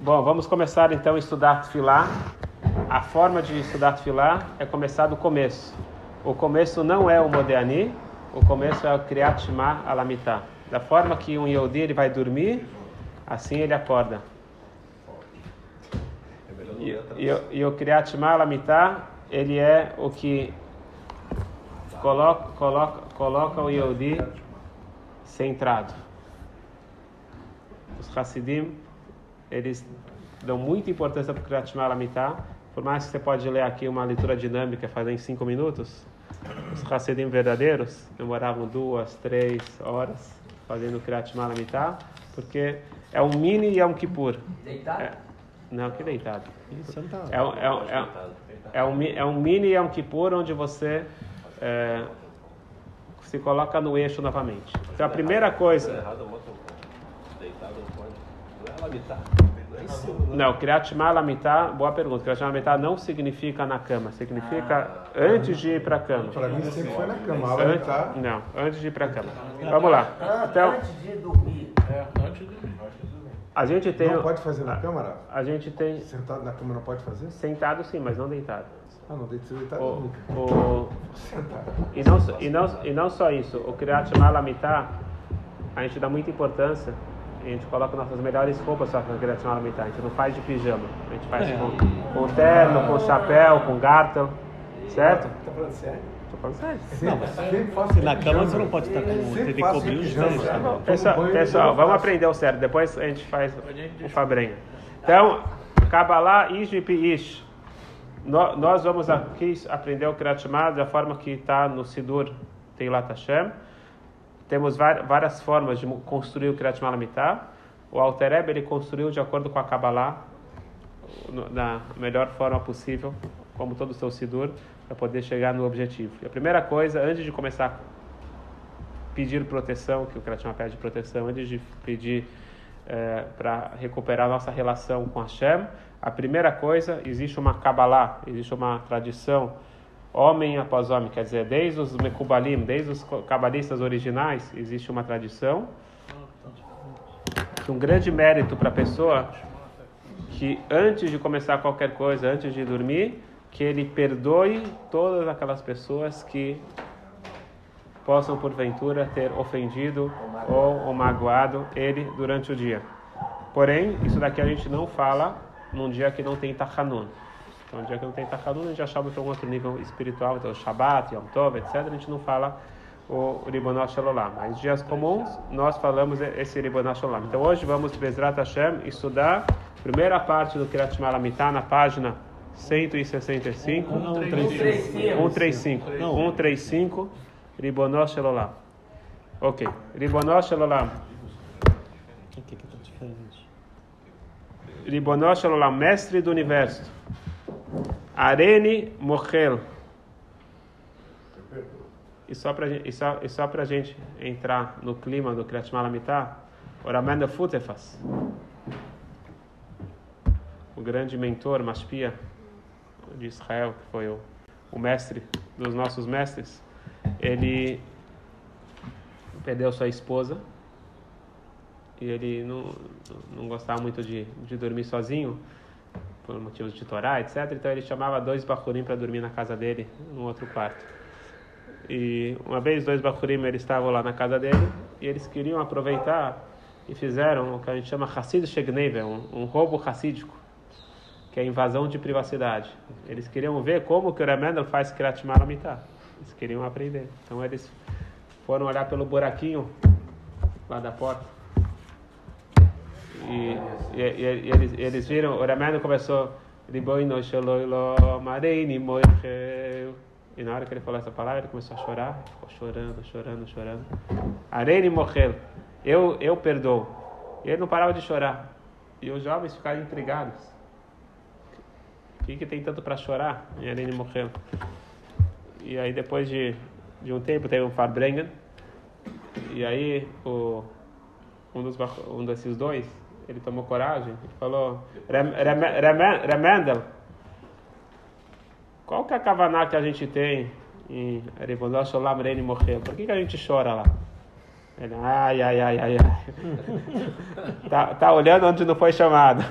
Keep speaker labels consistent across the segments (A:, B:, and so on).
A: Bom, vamos começar então a estudar Tfilá. A forma de estudar Tfilá é começar do começo. O começo não é o Modéani, o começo é o Kriyat Shema. Da forma que um Yehudi ele vai dormir, assim ele acorda. E, e, e o Kriyat Shema ele é o que coloca, coloca, coloca o Yehudi centrado. Os Hassidim, eles dão muita importância para o Kriyat Shema por mais que você pode ler aqui uma leitura dinâmica fazer em cinco minutos, os Hassidim verdadeiros demoravam duas, três horas fazendo Kriyat Malamitá, porque é um mini e é um Kippur.
B: Deitado?
A: É, não, que deitado. É, um- é, um- é, um- é, um, é um mini e é um Kippur onde você é, se coloca no eixo novamente. Então a primeira coisa...
C: errado, mostra um deitado não pode. Não é é
A: Kriyat Malamitá, boa pergunta. Kriyat Malamitá não significa na cama, significa antes de ir para a cama.
D: Pra mim sempre foi na cama. A
A: Antes, não, antes de ir para a cama. Vamos lá. Então,
B: Antes de dormir.
E: É, antes do
A: a gente tem...
D: Não pode fazer na câmara?
A: A gente tem
D: Sentado na cama não pode fazer?
A: sentado sim, mas não deitado.
D: Ah, não, deitado
A: O,
D: nunca.
A: o, e, não, só- e, não, e não só isso, o Kriyat Malamitá, a gente dá muita importância, a gente coloca nossas melhores roupas só no Kriyat Malamitá, a gente não faz de pijama, a gente faz com, com terno, com chapéu, com gartel, certo?
D: Tá falando sério?
A: Tô falando sério.
D: Sempre, sempre faço
E: Na
D: de
E: cama você não pode estar com
D: Sempre
E: TV
D: faço
E: cobrir os
D: pijama.
E: pés, bom.
A: Pessoal, pessoal vamos aprender o certo, depois a gente faz o Fabrenha. Então, Kabbalah Ish e Ish. Nós vamos aqui aprender o Kriyat da forma que está no Sidur Teilat Hashem. Temos várias formas de construir o Kriyat Shema Lamitá. O Alter Rebbe, ele construiu de acordo com a Kabbalah, da melhor forma possível, como todo o seu Sidur, para poder chegar no objetivo. E a primeira coisa, antes de começar pedir proteção, que o Kriyat Shema pede proteção, antes de pedir para recuperar a nossa relação com Hashem, a primeira coisa, existe uma Kabbalah, existe uma tradição, homem após homem, quer dizer, desde os Mekubalim, desde os cabalistas originais, existe uma tradição, que um grande mérito para a pessoa, que antes de começar qualquer coisa, antes de dormir, que ele perdoe todas aquelas pessoas que possam porventura ter ofendido ou, ou magoado ele durante o dia. Porém, isso daqui a gente não fala num dia que não tem Tachanun. Então, um dia que não tem Tachanun, a gente já chama para um outro nível espiritual, então Shabbat, Yom Tov, etc. A gente não fala o Ribonot Shalom. Mas dias comuns, nós falamos esse Ribonot Shalom. Então, hoje vamos, Bezrat Hashem, estudar a primeira parte do Kirat Shema Lamitá, na página 165.
E: Não,
B: Um,
E: três,
B: três, cinco.
A: 135.
E: Não.
A: 135. Ribonosh Elolam. Ok. Ribonosh Elolam.
E: O que que tá diferente?
A: Ribonosh Elolam. Mestre do universo. Arene Mochel. E só para e só, e só pra gente entrar no clima do Kriyat Malamitá, Oramenda Futefas, o grande mentor, Mashpia de Israel, que foi o, o mestre dos nossos mestres, ele perdeu sua esposa e ele não, não gostava muito de, de dormir sozinho, por motivos de Torá, etc. Então ele chamava dois bachurim para dormir na casa dele, num outro quarto. E uma vez dois bachurim eles estavam lá na casa dele e eles queriam aproveitar e fizeram o que a gente chama Hassid Shegnever, um, um roubo racídico, que é invasão de privacidade. Eles queriam ver como que o Remendel faz Kriyat Malamitá. Eles queriam aprender. Então eles foram olhar pelo buraquinho lá da porta. E, e, e- eles, eles viram, o Remendel começou e na hora que ele falou essa palavra, ele começou a chorar, ficou chorando, chorando, chorando. Arene morreu, eu, eu perdoo. E ele não parava de chorar. E os jovens ficaram intrigados. O que, que tem tanto para chorar? E Arene morreu. E aí depois de, de um tempo teve um Farbrengen. E aí o, um, dos, um desses dois, ele tomou coragem e falou, "Rem- Rem- Rem- Remendel, qual que é a kavaná que a gente tem em Ribonó Sholem Reni morreu? Por que, que a gente chora lá? Ele, ai, ai, ai, ai, ai. tá, tá olhando onde não foi chamado.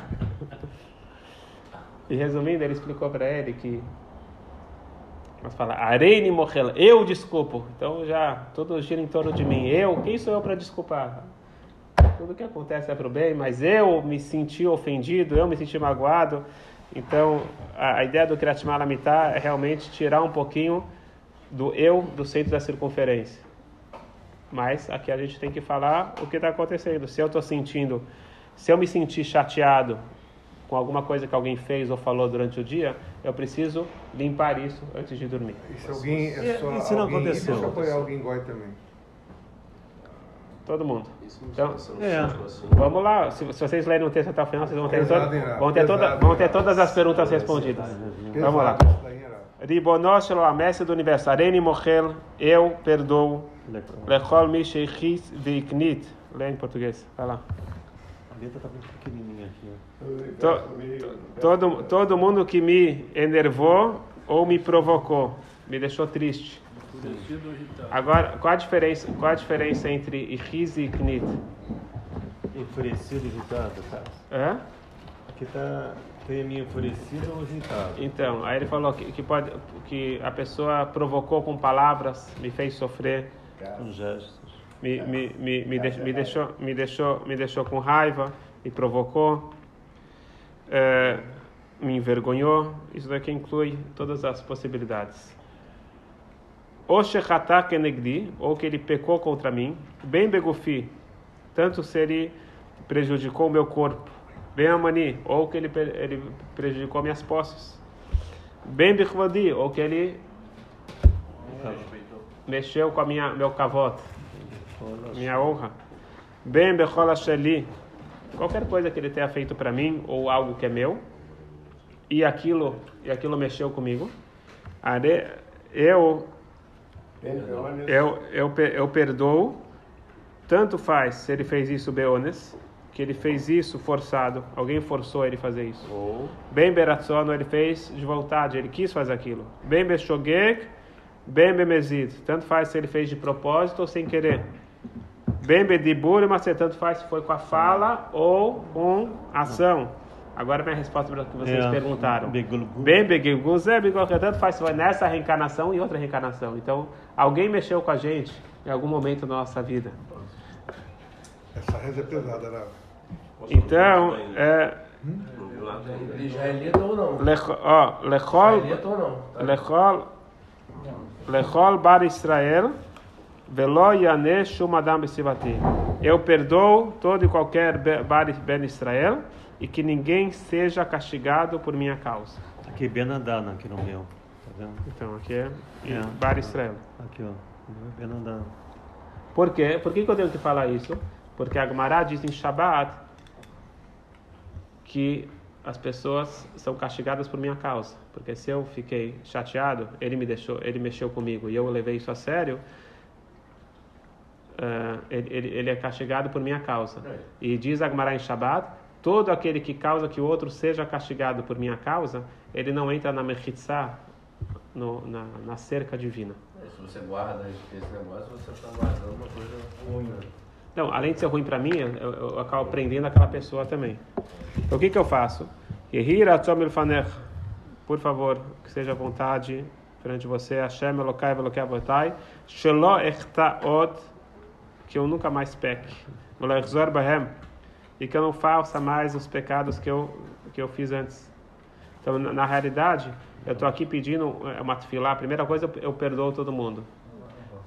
A: E resumindo, ele explicou para ele que mas fala, Areine Mochel, eu desculpo. Então já tudo gira em torno de mim. Eu, quem sou eu para desculpar? Tudo que acontece é para o bem, mas eu me senti ofendido, eu me senti magoado. Então a, a ideia do Kriyat Malamitá é realmente tirar um pouquinho do eu do centro da circunferência. Mas aqui a gente tem que falar o que está acontecendo. Se eu estou sentindo, se eu me sentir chateado com alguma coisa que alguém fez ou falou durante o dia, eu preciso limpar isso antes de dormir.
D: E se alguém é
E: E-
D: só
E: e se não
D: alguém,
E: aconteceu?
D: Deixa eu apoiar alguém goi também.
A: Todo mundo. Então,
E: é.
C: sentiu assim.
A: Vamos lá, se, se vocês lerem o texto até o final, vocês vão ter,
D: Pesado,
A: toda- vão ter, toda, vão ter todas as perguntas respondidas. Vamos lá. Ribonosh a mestre do universo, Areni Mochel, eu perdoo. Lechol mi sheichis veiknit. Lê em português, vai lá.
E: A letra tá muito pequenininha aqui.
A: todo, todo mundo que me enervou ou me provocou, me deixou triste.
E: Enfurecido ou irritado?
A: Agora, qual a diferença, qual a diferença entre ichis e knit?
E: Enfurecido e irritado, cara.
A: Hã?
E: Aqui tá. Tem a minha enfurecido ou irritado.
A: Então, aí ele falou que, que, pode, que a pessoa provocou com palavras, me fez sofrer,
E: Com gestos.
A: me, me, me, me, de- me deixou, me, deixou, me deixou com raiva, me provocou, eh, me envergonhou. Isso daqui inclui todas as possibilidades. Ou que ele pecou contra mim, bem begufi, tanto se ele prejudicou o meu corpo, bem amani, ou que ele, ele prejudicou minhas posses, bem bichvadi, ou que ele mexeu com a minha meu cavote, minha honra. Bem bechol sheli, qualquer coisa que ele tenha feito para mim ou algo que é meu, e aquilo e aquilo mexeu comigo, eu eu, eu, eu perdoo, tanto faz se ele fez isso beones, que ele fez isso forçado, alguém forçou ele a fazer isso.
E: Ou
A: Bem beratzono, ele fez de vontade, ele quis fazer aquilo. Bem beshogeg, bem bemezid, tanto faz se ele fez de propósito ou sem querer. Bem bedibur, mas tanto faz se foi com a fala ou com ação. Agora minha resposta para o que vocês
E: É,
A: perguntaram. Bem begulgu, zé begulgu, tanto faz se foi nessa reencarnação e outra reencarnação. Então, alguém mexeu com a gente em algum momento da nossa vida.
D: Essa reza é pesada, né?
A: Então, é,
B: já é israelita ou não?
A: lechol,
B: Israelita ou não? Tá?
A: lechol, lechol bar Israel, velo yane shum adam besivati. Eu perdoo todo e qualquer bar ben Israel e que ninguém seja castigado por minha causa.
E: aqui Benadana, aqui no meu. Tá vendo?
A: Então, aqui é,
E: É.
A: bar Israel.
E: Aqui, ó. É Benadana.
A: Por quê? Por que, que eu tenho que falar isso? Porque a Gemara diz em Shabbat que as pessoas são castigadas por minha causa. Porque se eu fiquei chateado, ele me deixou, ele mexeu comigo e eu levei isso a sério, eh, ele, ele, ele é castigado por minha causa. E diz a Gemara em Shabbat, todo aquele que causa que o outro seja castigado por minha causa, ele não entra na mechitzá, na, na cerca divina.
B: Se você guarda esse negócio, você está guardando uma coisa ruim. né?
A: Não, além de ser ruim para mim, eu, eu, eu acabo prendendo aquela pessoa também. Então, o que, que eu faço? Por favor, que seja à vontade perante você. Hashem Elokai Velokai Avotai. Shelo echtaot. Que eu nunca mais peque. Velo echzor bahem. E que eu não faça mais os pecados que eu, que eu fiz antes. Então, na, na realidade, eu estou aqui pedindo eh, uma tefilá. A primeira coisa, eu, eu perdoo todo mundo.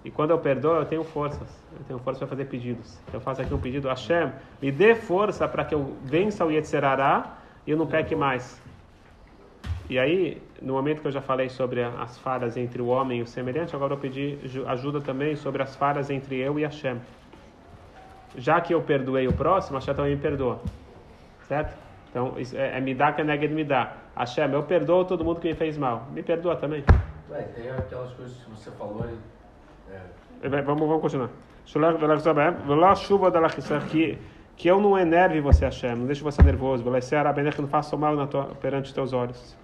A: E quando eu perdoo, eu tenho forças. Eu tenho força para fazer pedidos. Eu faço aqui um pedido, Hashem, me dê força para que eu vença o Yetzerará e eu não peque mais. E aí, no momento que eu já falei sobre as falhas entre o homem e o semelhante, agora eu pedi ju- ajuda também sobre as falhas entre eu e Hashem. Já que eu perdoei o próximo, Hashem também me perdoa. Certo? Então, isso é, é me dá que é me dá. Hashem, eu perdoo todo mundo que me fez mal. Me perdoa também.
B: Ué, tem aquelas coisas que você falou aí. É,
A: Bem, Vamos, vamos continuar. Velach chuva da lachisar, que que eu não enerve você, Hashem, não deixe você nervoso, abenech, não faça mal na tua, perante os teus olhos.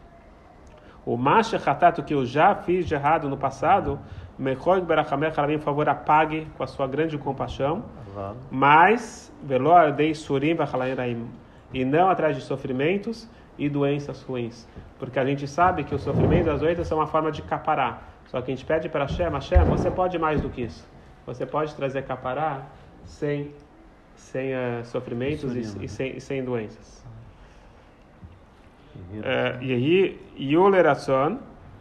A: O macha hatato que eu já fiz de errado no passado, mechog berachamech, por favor, apague com a sua grande compaixão, mas velor dei surim vachalairaim, e não atrás de sofrimentos e doenças ruins. Porque a gente sabe que o sofrimento das doenças são uma forma de caparar. Só que a gente pede para Hashem, Hashem, você pode mais do que isso. Você pode trazer capará sem, sem uh, sofrimentos e, e, sem, e sem doenças. Aí, Yuleratson,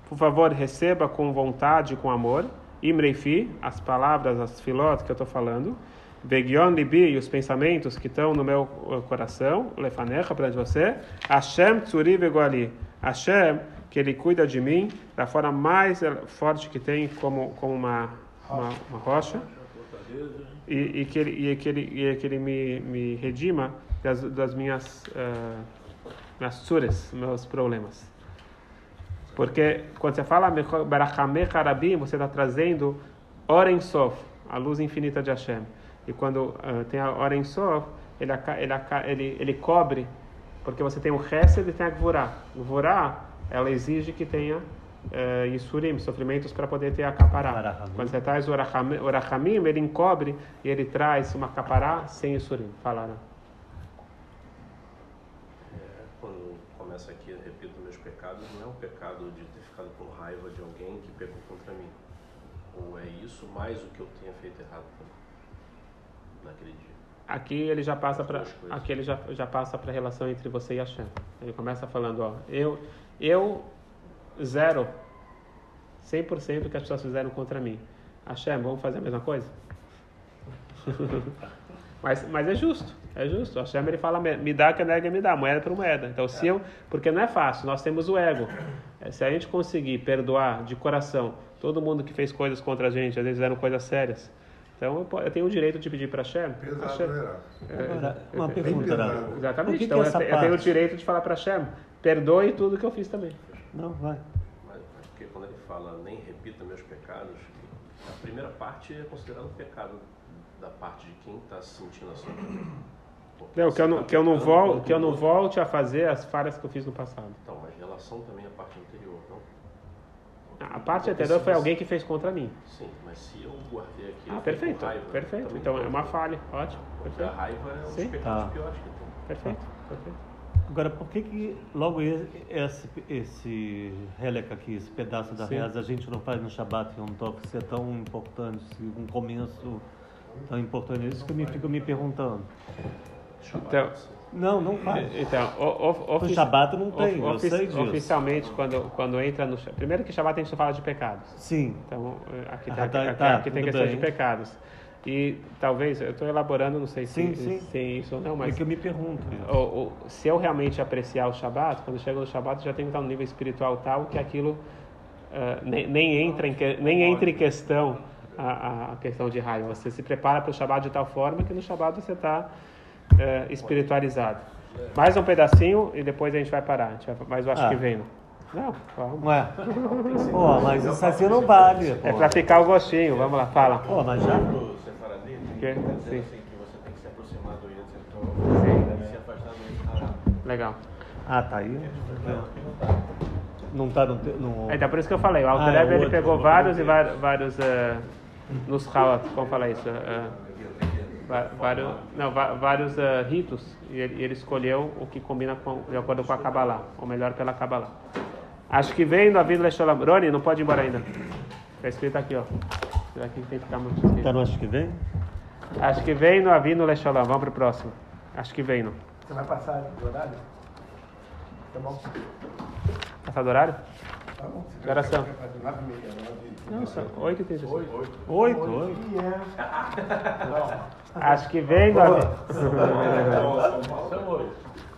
A: por favor, receba com vontade, com amor. Imreifi, as palavras, as filot que eu estou falando. Vegion libi, os pensamentos que estão no meu coração. Lefanecha, para você. Hashem tsuri vegoali. Hashem, que ele cuida de mim da forma mais forte que tem, como, como uma, uma, uma rocha. E, e, que ele, e que ele, e que ele me, me redima das, das minhas, uh, minhas suras, meus problemas. Porque quando você fala Barachame Karabim, você está trazendo Oren Sof, a luz infinita de Hashem. E quando uh, tem a Oren Sof, ele, ele, ele, ele cobre, porque você tem o Hesed e tem a Gvorá. Gvorá, ela exige que tenha uh, Yisurim, sofrimentos para poder ter a capará. Quando você traz o Orachamim, ele encobre e ele traz uma capará sem Yisurim. Fala, né?
C: começa aqui, pecados, não é um pecado de ter ficado com raiva de alguém que pecou contra mim. Ou é isso mais o que eu tenha feito errado naquele dia.
A: Aqui ele já passa para aqui ele já, já passa para a relação entre você e Hashem. Ele começa falando, ó, eu eu zero 100% que as pessoas fizeram contra mim. Hashem, vamos fazer a mesma coisa? mas, mas é justo. É justo. Hashem ele fala, me dá que nega me dá, moeda por moeda. Então, se eu. Porque não é fácil, nós temos o ego. É, se a gente conseguir perdoar de coração todo mundo que fez coisas contra a gente, às vezes fizeram coisas sérias. Então, eu tenho o direito de pedir para Hashem.
D: Pesado,
A: Hashem.
E: Agora, uma pergunta,
D: pesado.
A: Exatamente.
E: que
A: então,
E: que é
A: eu, tenho o direito de falar para Hashem, perdoe tudo que eu fiz também.
E: Não, vai.
C: Mas, mas porque quando ele fala nem repita meus pecados, a primeira parte é considerado pecado da parte de quem está se sentindo assim.
A: Não, que eu não,
C: tá
A: que eu não, vol, que eu não volte a fazer as falhas que eu fiz no passado.
C: Então, mas relação também é a parte anterior, não?
A: A parte
C: Porque
A: anterior foi
C: você-
A: alguém que fez contra mim.
C: Sim, mas se eu guardei aqui.
A: Ah, perfeito,
C: com raiva,
A: perfeito. Então é uma falha, ótimo,
C: Porque a
A: perfeito,
C: raiva é um
A: Sim.
C: dos pecados
E: Tá.
C: piores que tem.
A: perfeito, perfeito.
E: Agora, por que que logo esse, esse, relic aqui, esse pedaço da reza, a gente não faz no Shabbat Yom Tov, se é tão importante, se um começo tão importante? É Isso que eu me fico me perguntando.
A: Então,
E: Não, não faz.
A: então o, o,
E: No
A: ofici-
E: Shabbat não tem, eu sei disso.
A: Oficialmente, quando, quando entra no... Primeiro que Shabbat a gente fala de pecados.
E: Sim.
A: Então, eh, aqui,
E: Ah,
A: tem,
E: tá,
A: aqui,
E: tá,
A: aqui tem
E: tudo
A: questão
E: bem.
A: de pecados. E talvez, eu estou elaborando, não sei
E: Sim,
A: se, se é isso ou não,
E: É
A: mas
E: que eu me pergunto.
A: o, o, se eu realmente apreciar o Shabat, quando chega no Shabat, já tenho que estar nível espiritual tal que aquilo eh, nem, nem, entra em, nem entra em questão a, a- questão de raiva. Você se prepara para o Shabat de tal forma que no Shabat você está eh, espiritualizado. Mais um pedacinho e depois a gente vai parar. A gente vai, mas eu acho
E: Ah.
A: que vem. Não, vamos.
E: É? Pô, mas isso assim não vale.
A: É para ficar o gostinho. Vamos lá, fala.
E: Pô, mas já.
A: Que? Sim.
B: assim
A: Legal.
E: Ah, tá aí. Não tá no. no...
A: Então, por isso que eu falei, o Alter
E: Ah, é
A: ele
E: outro,
A: pegou
E: outro
A: vários e vários, vários eh, nos Halat, como falar isso? va- vários, não, vários uh, ritos e ele, ele, escolheu o que combina com, de acordo com a Kabbalah, ou melhor, pela Kabbalah. Acho que vem da Vila Sholam. Rony, não pode ir embora ainda. Está escrito aqui, ó. Será que tem que ficar muito escrito?
E: Tá acho que vem?
A: Acho que vem no Avino Lecholam. Vamos pro próximo. Acho que vem, não.
F: Você vai passar do horário? Tá bom.
A: Passar do horário?
F: Tá bom.
A: Que horas são? Não, são
E: 8h36.
F: 8 8
A: Acho que vem no Avino.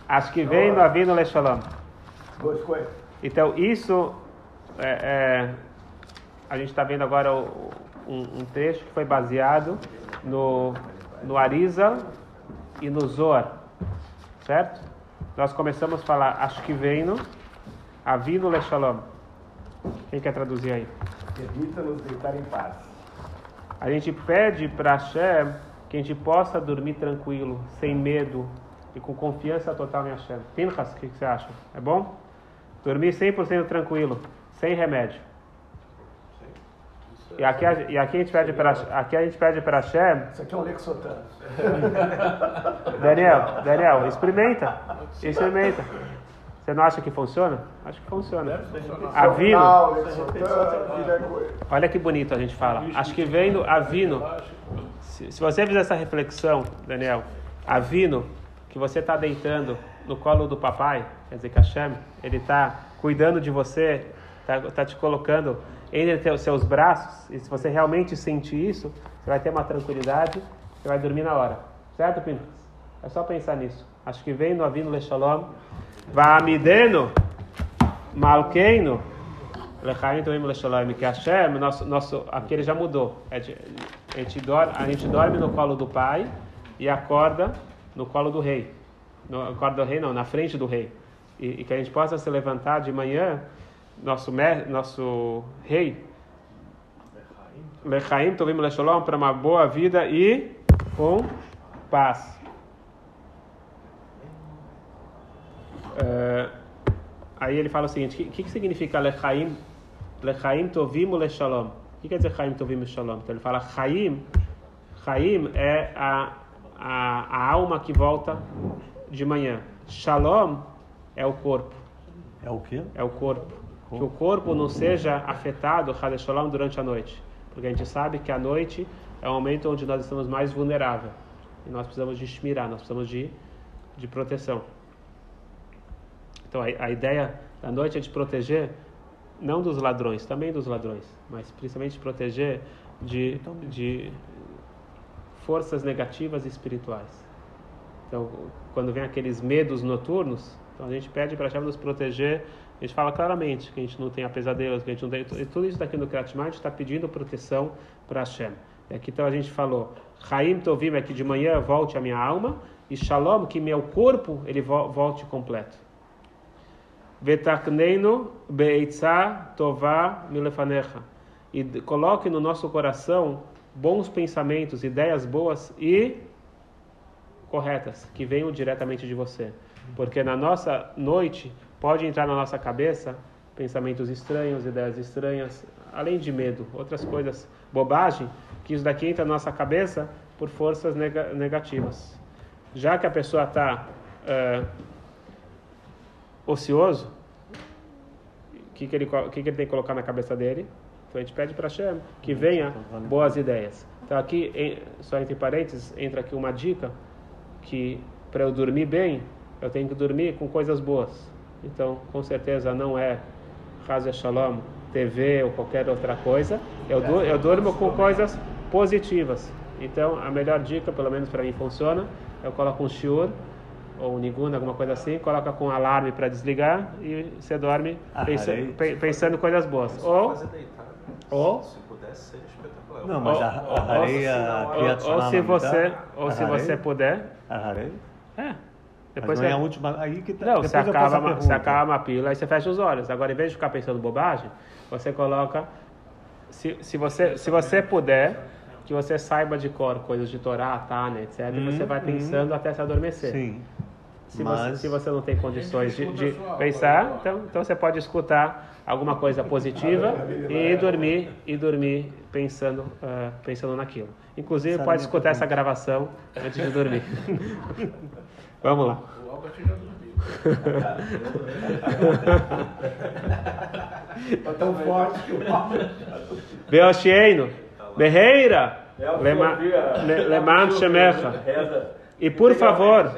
A: Acho que Avino Lesholam.
F: Boas coisas.
A: Então, isso, é, é, a gente está vendo agora o- um, um trecho que foi baseado no, no Arizal e no Zohar, certo? Nós começamos a falar, acho que vem no Avino Leshalom. Quem quer traduzir aí?
F: Permita-nos deitar em paz.
A: A gente pede para Hashem que a gente possa dormir tranquilo, sem medo e com confiança total em Hashem. Pinchas, o que, você acha? É bom? Dormir 100% tranquilo, sem remédio. E aqui, a- e aqui a gente pede para aqui a gente pede para Hashem,
F: Isso aqui é um Lexotan.
A: Daniel, Daniel, experimenta, experimenta. Você não acha que funciona? Acho que funciona.
F: Avino.
A: Avino. Olha que bonito a gente fala. Acho que vem do avino. Se, se você fizer essa reflexão, Daniel, avino, que você está deitando no colo do papai, quer dizer que Hashem, ele está cuidando de você, está tá te colocando entre os seus braços, e se você realmente sentir isso, você vai ter uma tranquilidade, você vai dormir na hora. Certo, Pintas? É só pensar nisso. Acho que vem no Avino Lechalom. Va'amideno Malkeino Lechaim Tovim Lechalom. Que Hashem, nosso, nosso, aquele já mudou. É de, a, gente dorme, a gente dorme no colo do pai e acorda no colo do rei. No colo do rei não, na frente do rei. E, e que a gente possa se levantar de manhã, nosso, nosso rei, Lechaim Tovim Lechalom, para uma boa vida e com paz. Uh, aí ele fala o seguinte: o que, que significa lechaim, lechaim tovim lechalom? Que quer dizer chaim tovim lechalom? Então ele fala chaim, chaim é a, a, a alma que volta de manhã. Shalom é o corpo.
E: É o quê?
A: É o corpo. Que o corpo não seja afetado, Shalom, durante a noite. Porque a gente sabe que a noite é o momento onde nós estamos mais vulneráveis. E nós precisamos de shmirah, nós precisamos de, de proteção. Então a, a ideia da noite é de proteger, não dos ladrões, também dos ladrões, mas principalmente proteger de, de forças negativas espirituais. Então, quando vem aqueles medos noturnos, então a gente pede para a nos proteger. A gente fala claramente que a gente não tem pesadelos, que a gente não tem. Tudo isso daqui no Kratimah, a gente está pedindo proteção para Hashem. E aqui então a gente falou: Chaim Tovim é que de manhã volte a minha alma, e Shalom, que meu corpo ele volte completo. Vetakneinu beitza tová milefanecha. E coloque no nosso coração bons pensamentos, ideias boas e corretas, que venham diretamente de você. Porque na nossa noite pode entrar na nossa cabeça pensamentos estranhos, ideias estranhas, além de medo, outras coisas, bobagem, que isso daqui entra na nossa cabeça por forças negativas. Já que a pessoa está uh, ocioso, o que, que, ele, que, que ele tem que colocar na cabeça dele? Então a gente pede para Hashem que venha boas ideias. Então aqui, em, só entre parênteses, entra aqui uma dica que para eu dormir bem, eu tenho que dormir com coisas boas. Então, com certeza não é Hazia Shalom, TV ou qualquer outra coisa. Eu, eu durmo com coisas positivas. Então, a melhor dica, pelo menos para mim funciona, eu coloco um shiur ou um nigun, alguma coisa assim, coloca com alarme para desligar e você dorme
E: Ah,
A: pensa, pe- pensando coisas boas. Ou, ou,
C: Se pudesse, seria espetacular.
E: Não, mas
A: Ou-
E: a
A: ou-
E: a areia
A: ou, ou se você, ou se você puder,
E: A areia?
A: é.
E: Depois é
A: você,
E: a última. Aí que tá.
A: Não, você acaba,
E: a
A: uma, você acaba uma pílula e você fecha os olhos. Agora, em vez de ficar pensando bobagem, você coloca. Se, se, você, se você puder, que você saiba de cor coisas de Torá, Tânia, etc., e você vai pensando até se adormecer.
E: Sim.
A: Se,
E: mas
A: você, se você não tem condições de, de pensar, então, então você pode escutar alguma coisa positiva e dormir e dormir pensando ah, pensando naquilo. Inclusive
E: Sabe
A: pode escutar essa gravação antes de dormir. Vamos lá.
F: O Albert já dormiu. Tá tão forte que o Albert já dormiu.
A: Beoshieino, Beheira, Leman Shemecha. E por favor,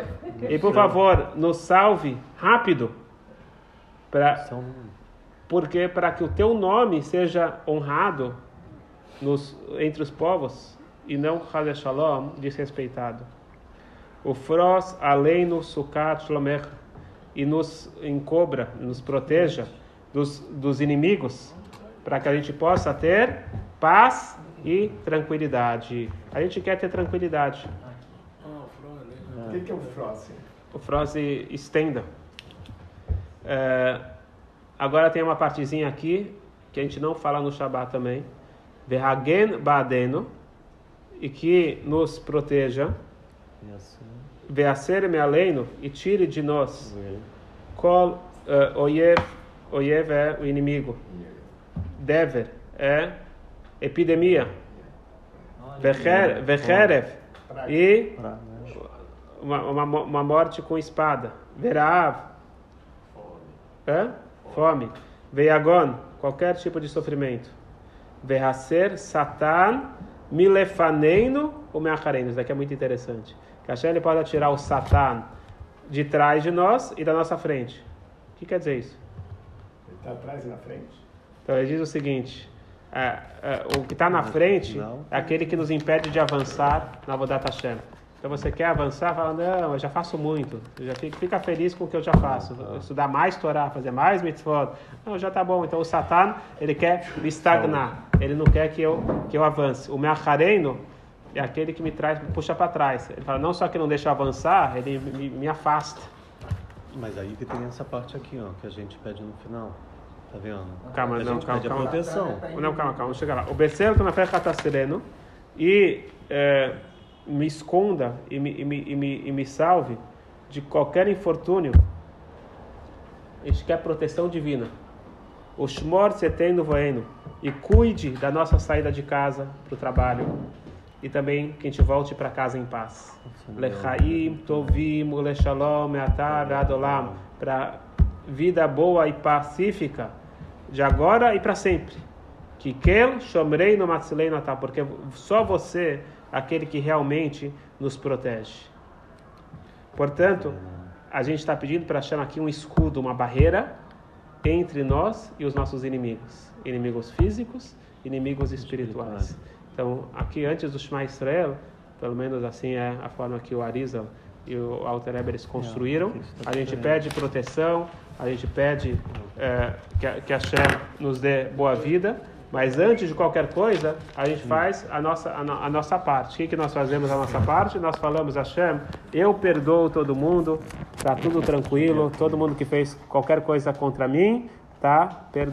A: e por favor, nos salve rápido, pra, porque para que o teu nome seja honrado nos, entre os povos e não Hale Shalom desrespeitado. O Fros além Sukat Shlomer e nos encobra, nos proteja dos, dos inimigos, para que a gente possa ter paz e tranquilidade. A gente quer ter tranquilidade.
F: O que, que é o Frost?
A: O Frost estenda. É, agora tem uma partezinha aqui que a gente não fala no Shabat também. Verhagen Badeno e que nos proteja. Veaser me aleino e tire de nós. Kol uh, oyev, oyev é o inimigo. Dever é epidemia. Vecher- Vecherev e uma, uma, uma morte com espada. Verav, Hã? Fome. Veiagon, qualquer tipo de sofrimento. Verracer, Satan, Milefaneino ou Meachareino. Isso daqui é muito interessante. Que Hashem ele pode tirar o Satan de trás de nós e da nossa frente. O que quer dizer isso?
F: Ele está atrás e na frente.
A: Então ele diz o seguinte: é, é, o que está na frente
E: Não.
A: é aquele que nos impede de avançar na Vodat Hashem. Então você quer avançar, fala, não, eu já faço muito. Eu já fico, fica feliz com o que eu já faço. Estudar mais Torá, fazer mais mitzvot. Não, já tá bom. Então o Satan, ele quer me estagnar. Ele não quer que eu, que eu avance. O Meachareino é aquele que me traz, me puxa para trás. Ele fala, não só que não deixa eu avançar, ele me, me afasta.
E: Mas aí que tem essa parte aqui, ó, que a gente pede no final. Tá vendo?
A: Calma, não, calma, calma.
E: proteção.
A: Não, calma, calma, chegar lá. O Becerro que na fé está sereno e é, me esconda e me, e, me, e, me, e me salve de qualquer infortúnio. A gente quer proteção divina. O Shmor Seteno Voeno. E cuide da nossa saída de casa para o trabalho. E também que a gente volte para casa em paz. Lechaim, Tovim, Lechalom, Meatar, Adolam. Para vida boa e pacífica de agora e para sempre. Que Kel Shomrei no Matzilei Natá, porque só você é aquele que realmente nos protege. Portanto, a gente está pedindo para chamar aqui um escudo, uma barreira entre nós e os nossos inimigos, inimigos físicos, inimigos espirituais. Então, aqui antes do Shema Israel, pelo menos assim é a forma que o Arizal e o Alter Eber construíram. A gente pede proteção, a gente pede é, que, a- que a Hashem nos dê boa vida, mas antes de qualquer coisa, a gente faz a nossa, a, no- a nossa parte. O que, que nós fazemos a nossa parte? Nós falamos, Hashem, eu perdoo todo mundo, tá tudo tranquilo, todo mundo que fez qualquer coisa contra mim, tá?